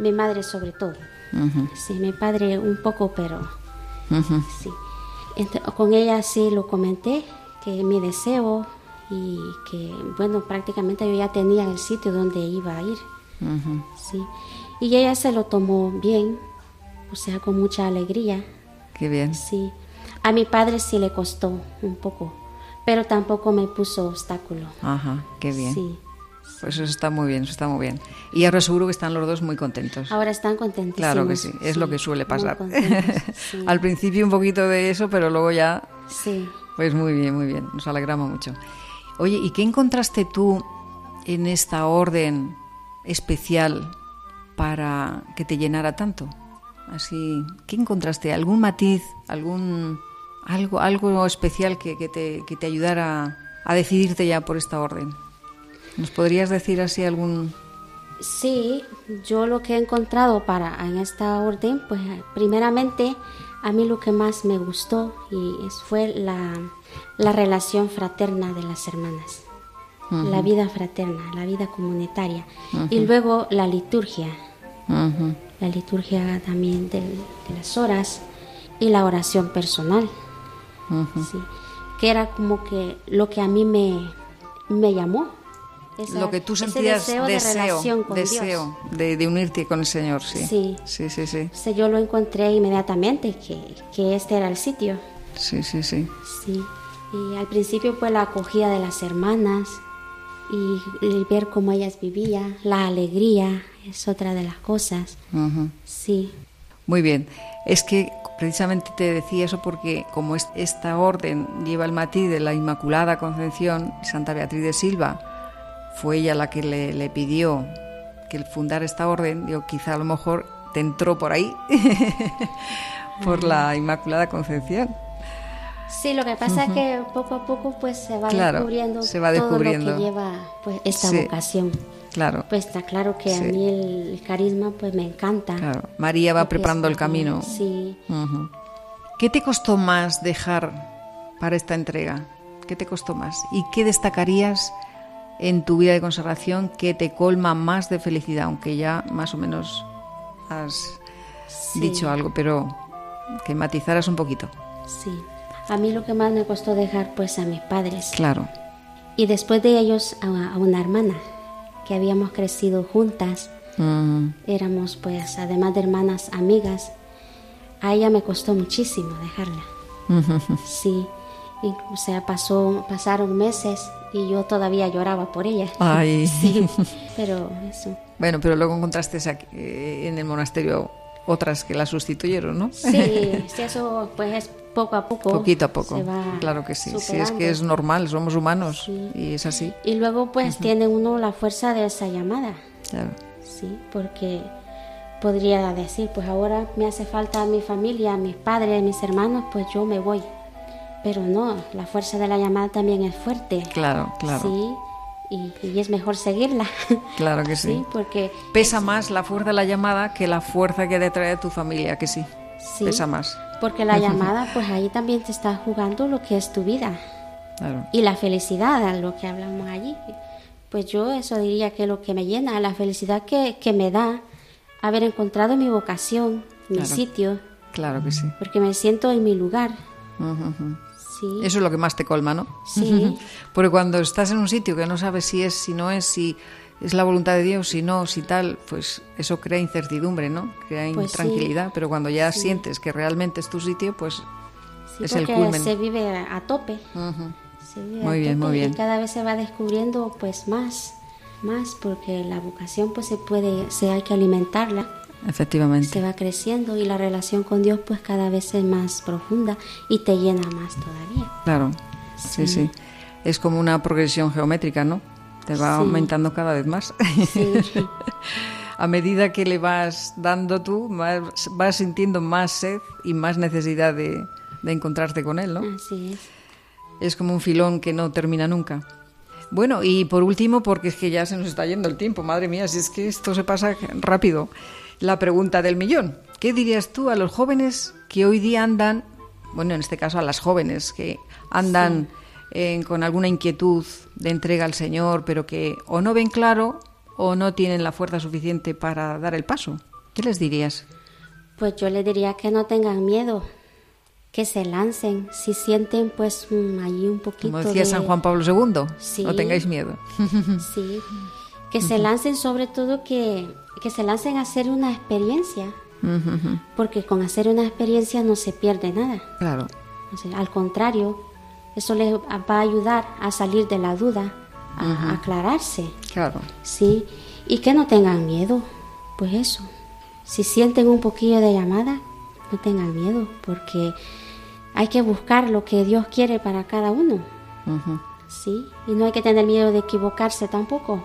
mi madre sobre todo. Sí, mi padre un poco, pero sí. Con ella sí lo comenté, que mi deseo y que, bueno, prácticamente yo ya tenía el sitio donde iba a ir. Sí. Y ella se lo tomó bien, o sea, con mucha alegría. Qué bien. Sí. A mi padre sí le costó un poco, pero tampoco me puso obstáculo. Ajá, qué bien. Sí. Pues eso está muy bien, eso está muy bien. Y ahora seguro que están los dos muy contentos. Ahora están contentísimos. Claro que sí, es lo que suele pasar. contentos, <laughs> sí. Al principio un poquito de eso, pero luego ya, Sí. pues muy bien, muy bien, nos alegramos mucho. Oye, ¿y qué encontraste tú en esta orden especial para que te llenara tanto? Así, ¿qué encontraste? ¿Algún matiz, algún algo, algo especial que, que te, que te ayudara a decidirte ya por esta orden? ¿Nos podrías decir así algún Sí, yo lo que he encontrado para en esta orden, pues primeramente a mí lo que más me gustó y fue la, la relación fraterna de las hermanas, la vida fraterna, la vida comunitaria. Y luego la liturgia, Ujú. la liturgia también del- de las horas y la oración personal, sí, que era como que lo que a mí me, me llamó. Esa- lo que tú sentías deseo, deseo, de con deseo de, de unirte con el Señor, sí. Sí. Sí, sí, sí. O sea, yo lo encontré inmediatamente que, que este era el sitio. Sí, sí, sí. Sí. Y al principio fue la acogida de las hermanas y el ver cómo ellas vivían, la alegría es otra de las cosas. Ujú. Sí. Muy bien. Es que precisamente te decía eso porque como es- esta orden lleva el matiz de la Inmaculada Concepción, Santa Beatriz de Silva, fue ella la que le, le pidió que él fundara esta orden, digo, quizá a lo mejor te entró por ahí, <laughs> por la Inmaculada Concepción. Sí, lo que pasa es que poco a poco pues se va Claro, descubriendo se va todo descubriendo. lo que lleva pues esta Sí. vocación. Claro, Pues está claro que Sí. a mí el, el carisma pues me encanta. claro. María va preparando el camino. Sí. ¿Qué te costó más dejar para esta entrega? ¿Qué te costó más? ¿Y qué destacarías en tu vida de consagración que te colma más de felicidad? Aunque ya más o menos has Sí. dicho algo, pero que matizaras un poquito. Sí. A mí lo que más me costó dejar pues a mis padres. Claro. Y después de ellos a, una hermana que habíamos crecido juntas. Mm, Éramos pues además de hermanas amigas. A ella me costó muchísimo dejarla. <laughs> Sí. Y, o sea, pasó, pasaron meses y yo todavía lloraba por ella. Ay. <laughs> Sí. Pero eso. Bueno, pero luego encontraste eh, en el monasterio otras que la sustituyeron, ¿no? Sí, <laughs> sí, eso pues es poco a poco. Poquito a poco. Claro que sí. Sí, es superando. que es normal, somos humanos y es así. Y luego pues tiene uno la fuerza de esa llamada. Claro. Sí, porque podría decir, pues ahora me hace falta mi familia, mis padres, mis hermanos, pues yo me voy. Pero no, la fuerza de la llamada también es fuerte. Claro, claro. Sí, y, y es mejor seguirla. <laughs> Claro que sí. Sí, porque Pesa más la fuerza de la llamada que la fuerza que te trae tu familia, que sí. Sí. Pesa más. porque la <laughs> llamada, pues ahí también te está jugando lo que es tu vida Claro. y la felicidad, a lo que hablamos allí. Pues yo eso diría que lo que me llena, la felicidad que, que me da haber encontrado mi vocación, mi Claro. sitio, Claro que sí. porque me siento en mi lugar. Ujú. Sí. Eso es lo que más te colma, ¿no? Sí. <laughs> Porque cuando estás en un sitio que no sabes si es, si no es, si es la voluntad de Dios, si no, si tal, pues eso crea incertidumbre, ¿no? Crea Pues sí. intranquilidad. Pero cuando ya Sí. sientes que realmente es tu sitio, pues Sí, es el porque culmen. se vive a tope. Ujú. Se vive Muy a bien, tope muy bien. Y cada vez se va descubriendo pues más, más, porque la vocación pues se puede, se hay que alimentarla, Efectivamente. se va creciendo y la relación con Dios pues cada vez es más profunda y te llena más todavía. Claro, sí, sí. Es como una progresión geométrica, ¿no? Te va Sí. aumentando cada vez más. Sí. <laughs> A medida que le vas dando tú, más, vas sintiendo más sed y más necesidad de, de encontrarte con él, ¿no? Así es. Es como un filón que no termina nunca. Bueno, y por último, porque es que ya se nos está yendo el tiempo, madre mía, si es que esto se pasa rápido. La pregunta del millón. ¿Qué dirías tú a los jóvenes que hoy día andan, bueno, en este caso a las jóvenes que andan eh, con alguna inquietud de entrega al Señor, pero que o no ven claro o no tienen la fuerza suficiente para dar el paso? ¿Qué les dirías? Pues yo le diría que no tengan miedo, que se lancen, si sienten pues mm, ahí un poquito Como decía de- San Juan Pablo II, Sí. no tengáis miedo. <laughs> Sí, que se lancen sobre todo que, que se lancen a hacer una experiencia, porque con hacer una experiencia no se pierde nada. Claro. O sea, al contrario, eso les va a ayudar a salir de la duda, a, aclararse, Claro. ¿sí? Y que no tengan miedo, pues eso. Si sienten un poquillo de llamada, no tengan miedo, porque hay que buscar lo que Dios quiere para cada uno. ¿sí? Y no hay que tener miedo de equivocarse tampoco,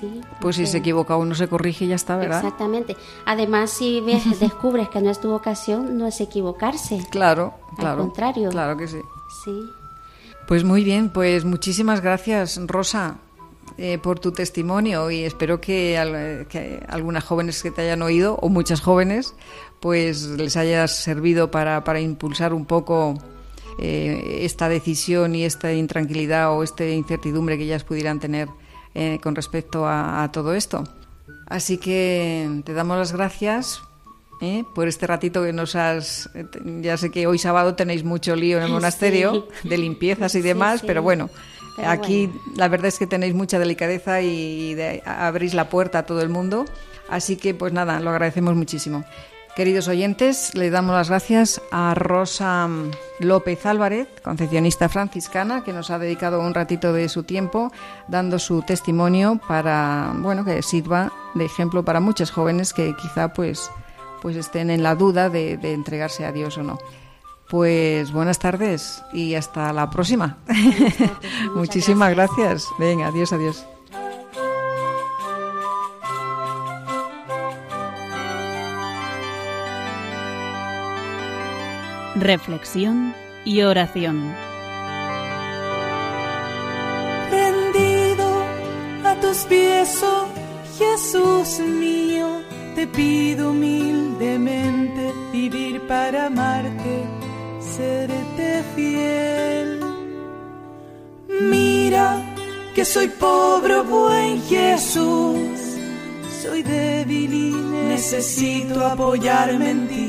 ¿sí? Pues si se equivoca uno se corrige y ya está, ¿verdad? Exactamente. Además, si ves, <laughs> descubres que no es tu vocación, no es equivocarse. Claro, Al claro. contrario. Claro que sí. Sí. Pues muy bien, pues muchísimas gracias, Rosa, eh, por tu testimonio y espero que, al- que algunas jóvenes que te hayan oído, o muchas jóvenes, pues les haya servido para, para impulsar un poco eh, esta decisión y esta intranquilidad o esta incertidumbre que ellas pudieran tener eh, con respecto a, a todo esto. Así que te damos las gracias ¿eh? por este ratito que nos has... eh, Ya sé que hoy sábado tenéis mucho lío en el <laughs> monasterio Sí. de limpiezas y demás, sí. pero bueno, Pero aquí bueno. la verdad es que tenéis mucha delicadeza y de- abrís la puerta a todo el mundo. Así que pues nada, lo agradecemos muchísimo. Queridos oyentes, le damos las gracias a Rosa López Álvarez, concepcionista franciscana, que nos ha dedicado un ratito de su tiempo dando su testimonio para, bueno, que sirva de ejemplo para muchas jóvenes que quizá pues, pues estén en la duda de, de entregarse a Dios o no. Pues buenas tardes y hasta la próxima. <laughs> Muchísimas gracias. Venga, adiós, adiós. Reflexión y oración. rendido a tus pies, oh Jesús mío, te pido humildemente vivir para amarte, serte fiel. Mira que soy pobre, oh buen Jesús, soy débil y necesito apoyarme en ti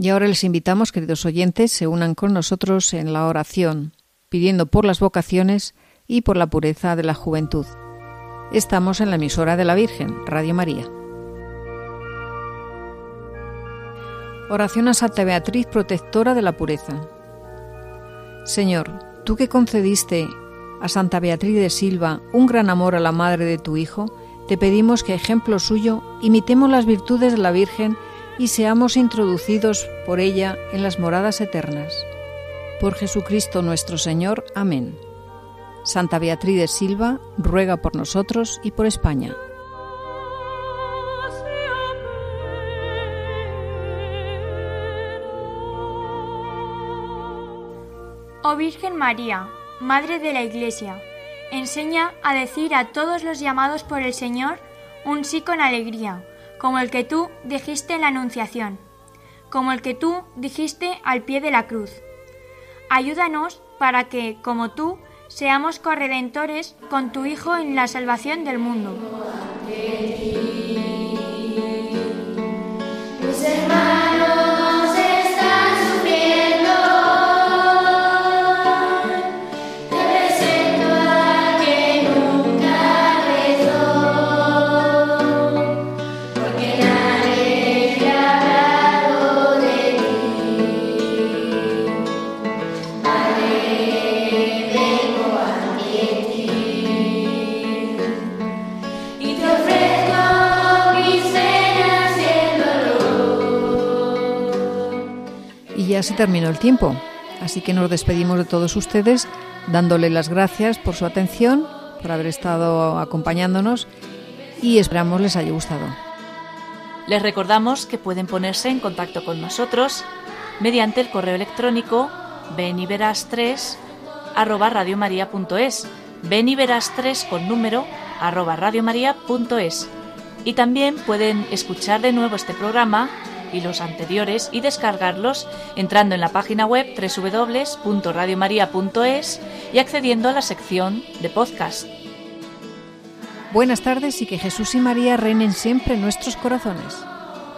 Y ahora les invitamos, queridos oyentes, se unan con nosotros en la oración, pidiendo por las vocaciones y por la pureza de la juventud. Estamos en la emisora de la Virgen, Radio María. Oración a Santa Beatriz, protectora de la pureza. Señor, tú que concediste a Santa Beatriz de Silva un gran amor a la madre de tu Hijo, te pedimos que, ejemplo suyo, imitemos las virtudes de la Virgen y seamos introducidos por ella en las moradas eternas. Por Jesucristo nuestro Señor. Amén. Santa Beatriz de Silva, ruega por nosotros y por España. Oh Virgen María, Madre de la Iglesia, enseña a decir a todos los llamados por el Señor un sí con alegría como el que tú dijiste en la Anunciación, como el que tú dijiste al pie de la cruz. Ayúdanos para que, como tú, seamos corredentores con tu Hijo en la salvación del mundo. hermanos se terminó el tiempo, así que nos despedimos de todos ustedes dándole las gracias por su atención, por haber estado acompañándonos y esperamos les haya gustado. Les recordamos que pueden ponerse en contacto con nosotros mediante el correo electrónico beniveras3 arroba radiomaria.es beniveras3 con número arroba radiomaria.es y también pueden escuchar de nuevo este programa y los anteriores y descargarlos entrando en la página web www.radiomaria.es y accediendo a la sección de podcast. Buenas tardes y que Jesús y María reinen siempre en nuestros corazones.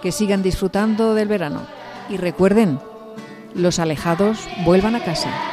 Que sigan disfrutando del verano. Y recuerden, los alejados vuelvan a casa.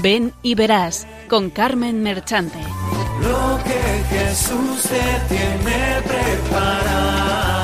Ven y verás con Carmen Merchante. Lo que Jesús te tiene preparado.